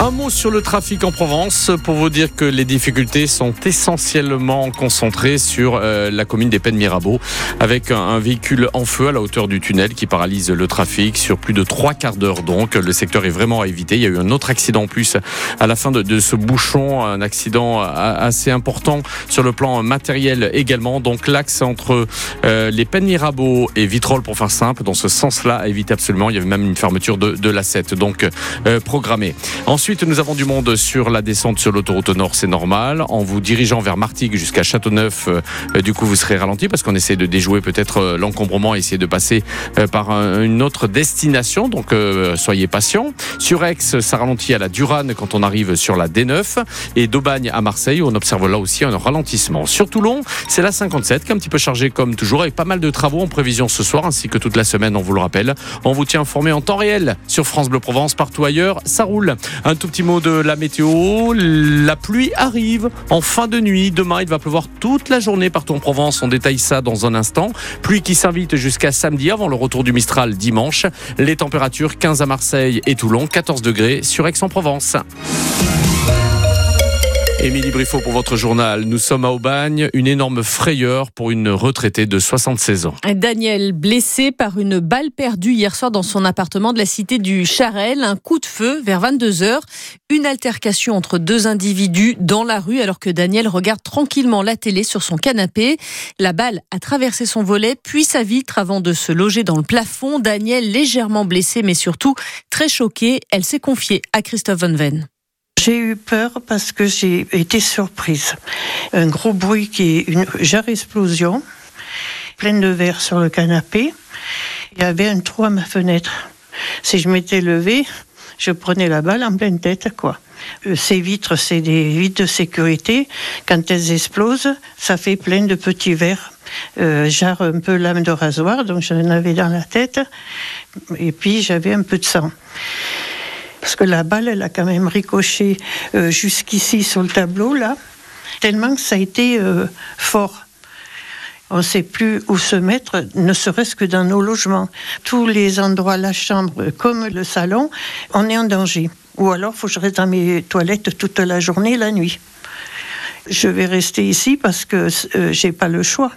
Un mot sur le trafic en Provence pour vous dire que les difficultés sont essentiellement concentrées sur euh, la commune des Pennes Mirabeau avec un, véhicule en feu à la hauteur du tunnel qui paralyse le trafic sur plus de trois quarts d'heure. Donc le secteur est vraiment à éviter. Il y a eu un autre accident en plus à la fin de, ce bouchon, un accident assez important sur le plan matériel également. Donc l'axe entre euh, les Pennes Mirabeau et Vitrolles pour faire simple, dans ce sens-là, à éviter absolument. Il y avait même une fermeture de, de la 7 donc euh, programmée. Ensuite, nous avons du monde sur la descente sur l'autoroute nord, c'est normal. En vous dirigeant vers Martigues jusqu'à Châteauneuf, euh, du coup, vous serez ralenti parce qu'on essaie de déjouer peut-être euh, l'encombrement et essayer de passer euh, par un, une autre destination. Donc, euh, soyez patients. Sur Aix, ça ralentit à la Durane quand on arrive sur la D9 et d'Aubagne à Marseille, on observe là aussi un ralentissement. Sur Toulon, c'est la 57 qui est un petit peu chargée comme toujours avec pas mal de travaux en prévision ce soir ainsi que toute la semaine, on vous le rappelle. On vous tient informé en temps réel sur France Bleu Provence, partout ailleurs, ça roule. Tout petit mot de la météo. La pluie arrive en fin de nuit. Demain, il va pleuvoir toute la journée partout en Provence. On détaille ça dans un instant. Pluie qui s'invite jusqu'à samedi avant le retour du Mistral dimanche. Les températures 15 à Marseille et Toulon, 14 degrés sur Aix-en-Provence. Émilie Briffaut pour votre journal. Nous sommes à Aubagne, une énorme frayeur pour une retraitée de 76 ans. Daniel, blessé par une balle perdue hier soir dans son appartement de la cité du Charel, un coup de feu vers 22 heures, une altercation entre deux individus dans la rue alors que Daniel regarde tranquillement la télé sur son canapé. La balle a traversé son volet puis sa vitre avant de se loger dans le plafond. Daniel légèrement blessé mais surtout très choqué, elle s'est confiée à Christophe Van. J'ai eu peur parce que j'ai été surprise. Un gros bruit qui est une jarre explosion, pleine de verre sur le canapé. Il y avait un trou à ma fenêtre. Si je m'étais levée, je prenais la balle en pleine tête, quoi. Ces vitres, c'est des vitres de sécurité. Quand elles explosent, ça fait plein de petits verres. Euh, jarre un peu lame de rasoir, donc j'en avais dans la tête. Et puis j'avais un peu de sang parce que la balle, elle a quand même ricoché euh, jusqu'ici sur le tableau, là, tellement que ça a été euh, fort. On ne sait plus où se mettre, ne serait-ce que dans nos logements. Tous les endroits, la chambre comme le salon, on est en danger. Ou alors, il faut que je reste dans mes toilettes toute la journée, la nuit. Je vais rester ici parce que euh, j'ai pas le choix.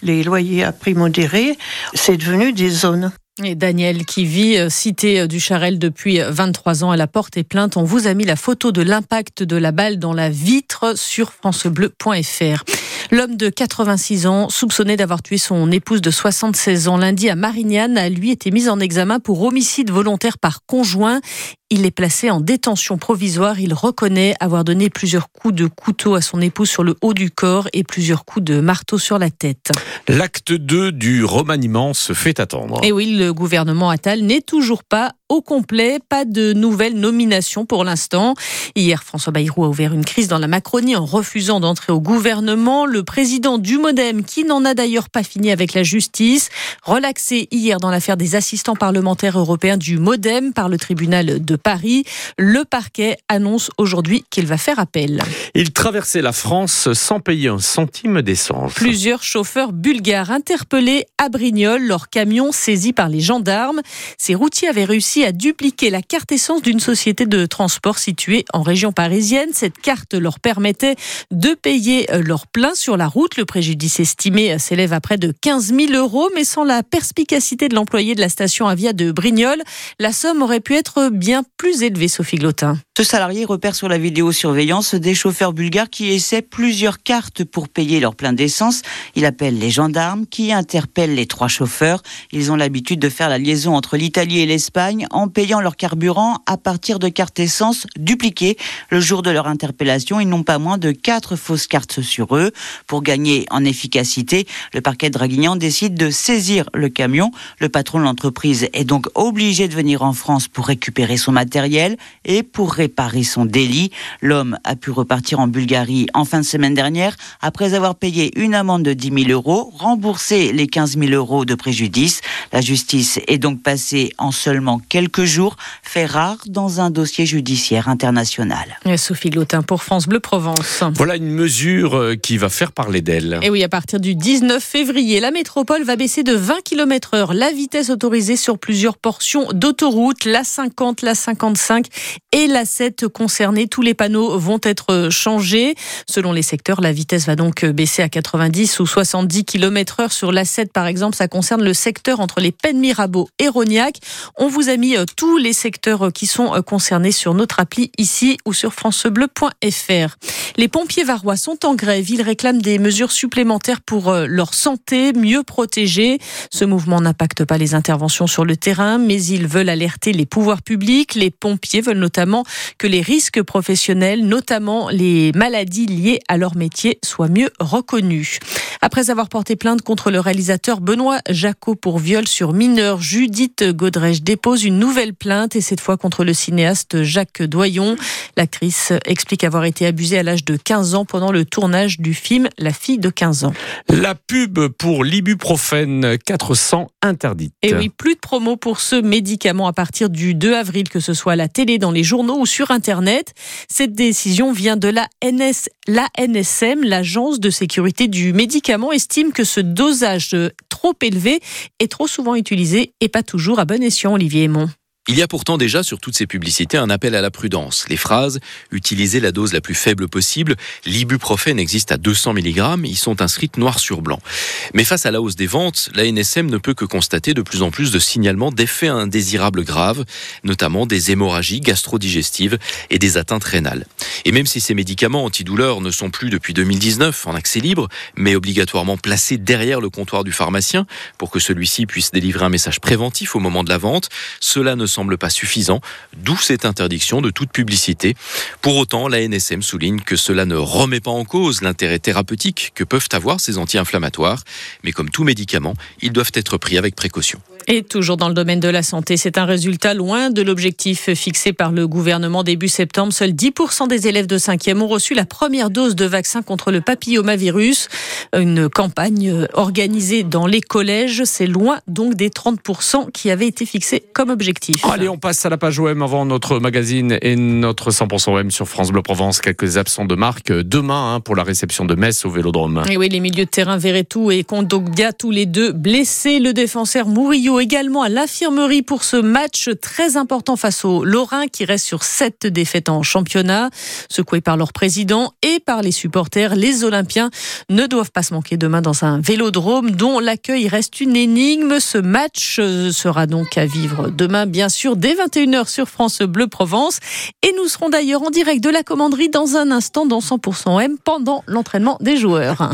Les loyers à prix modéré, c'est devenu des zones. Daniel, qui vit euh, cité euh, du Charel depuis 23 ans à la porte et plainte, on vous a mis la photo de l'impact de la balle dans la vitre sur francebleu.fr. L'homme de 86 ans, soupçonné d'avoir tué son épouse de 76 ans lundi à Marignane, a lui été mis en examen pour homicide volontaire par conjoint. Il est placé en détention provisoire. Il reconnaît avoir donné plusieurs coups de couteau à son épouse sur le haut du corps et plusieurs coups de marteau sur la tête. L'acte 2 du remaniement se fait attendre. Et oui, le gouvernement Attal n'est toujours pas au complet. Pas de nouvelles nominations pour l'instant. Hier, François Bayrou a ouvert une crise dans la Macronie en refusant d'entrer au gouvernement. Le président du Modem, qui n'en a d'ailleurs pas fini avec la justice, relaxé hier dans l'affaire des assistants parlementaires européens du Modem par le tribunal de Paris. Le parquet annonce aujourd'hui qu'il va faire appel. Il traversait la France sans payer un centime d'essence. Plusieurs chauffeurs bulgares interpellés à Brignoles, leur camion saisi par les gendarmes. Ces routiers avaient réussi à dupliquer la carte essence d'une société de transport située en région parisienne. Cette carte leur permettait de payer leur plein sur la route. Le préjudice estimé s'élève à près de 15 000 euros, mais sans la perspicacité de l'employé de la station Avia de Brignoles, la somme aurait pu être bien plus élevée, Sophie Glotin. Ce salarié repère sur la vidéosurveillance des chauffeurs bulgares qui essaient plusieurs cartes pour payer leur plein d'essence. Il appelle les gendarmes qui interpellent les trois chauffeurs. Ils ont l'habitude de faire la liaison entre l'Italie et l'Espagne en payant leur carburant à partir de cartes essence dupliquées. Le jour de leur interpellation, ils n'ont pas moins de quatre fausses cartes sur eux. Pour gagner en efficacité, le parquet de Draguignan décide de saisir le camion. Le patron de l'entreprise est donc obligé de venir en France pour récupérer son matériel et pour réparer son délit. L'homme a pu repartir en Bulgarie en fin de semaine dernière après avoir payé une amende de 10 000 euros, remboursé les 15 000 euros de préjudice. La justice est donc passée en seulement quelques jours, fait rare dans un dossier judiciaire international. Sophie Glotin pour France Bleu Provence. Voilà une mesure euh, qui va faire parler d'elle. Et oui, à partir du 19 février, la métropole va baisser de 20 km heure la vitesse autorisée sur plusieurs portions d'autoroute, la 50, la l'A55 et l'A7 concernés. Tous les panneaux vont être changés. Selon les secteurs, la vitesse va donc baisser à 90 ou 70 km heure sur l'A7 par exemple. Ça concerne le secteur entre les Pennes Mirabeau et Rognac. On vous a mis euh, tous les secteurs euh, qui sont euh, concernés sur notre appli ici ou sur francebleu.fr. Les pompiers varois sont en grève. Ils réclament des mesures supplémentaires pour leur santé, mieux protégée. Ce mouvement n'impacte pas les interventions sur le terrain, mais ils veulent alerter les pouvoirs publics. Les pompiers veulent notamment que les risques professionnels, notamment les maladies liées à leur métier, soient mieux reconnus. Après avoir porté plainte contre le réalisateur Benoît Jacot pour viol sur mineur, Judith Godrèche dépose une nouvelle plainte et cette fois contre le cinéaste Jacques Doyon. L'actrice explique avoir été abusée à l'âge de 15 ans pendant le tournage du film La fille de 15 ans. La pub pour l'ibuprofène 400 interdite. Et oui, plus de promo pour ce médicament à partir du 2 avril, que ce soit à la télé, dans les journaux ou sur Internet. Cette décision vient de la NS, l'ANSM, l'agence de sécurité du médicament estime que ce dosage trop élevé est trop souvent utilisé et pas toujours à bon escient, Olivier Aymon. Il y a pourtant déjà sur toutes ces publicités un appel à la prudence. Les phrases utilisez la dose la plus faible possible, l'ibuprofène existe à 200 mg, y sont inscrites noir sur blanc. Mais face à la hausse des ventes, la NSM ne peut que constater de plus en plus de signalements d'effets indésirables graves, notamment des hémorragies gastro-digestives et des atteintes rénales. Et même si ces médicaments antidouleurs ne sont plus depuis 2019 en accès libre, mais obligatoirement placés derrière le comptoir du pharmacien pour que celui-ci puisse délivrer un message préventif au moment de la vente, cela ne semble pas suffisant, d'où cette interdiction de toute publicité. Pour autant, la NSM souligne que cela ne remet pas en cause l'intérêt thérapeutique que peuvent avoir ces anti-inflammatoires, mais comme tout médicament, ils doivent être pris avec précaution. Et toujours dans le domaine de la santé, c'est un résultat loin de l'objectif fixé par le gouvernement début septembre. Seuls 10% des élèves de 5e ont reçu la première dose de vaccin contre le papillomavirus. Une campagne organisée dans les collèges, c'est loin donc des 30% qui avaient été fixés comme objectif. Allez, on passe à la page OM avant notre magazine et notre 100% OM sur France Bleu Provence. Quelques absents de marque demain hein, pour la réception de Metz au Vélodrome. Et oui, les milieux de terrain Verretou et Kondogbia, tous les deux blessés. Le défenseur Également à l'infirmerie pour ce match très important face aux Lorrains qui reste sur sept défaites en championnat. Secoués par leur président et par les supporters, les Olympiens ne doivent pas se manquer demain dans un vélodrome dont l'accueil reste une énigme. Ce match euh, sera donc à vivre demain, bien sûr, dès 21h sur France Bleu Provence. Et nous serons d'ailleurs en direct de la commanderie dans un instant dans 100% M pendant l'entraînement des joueurs.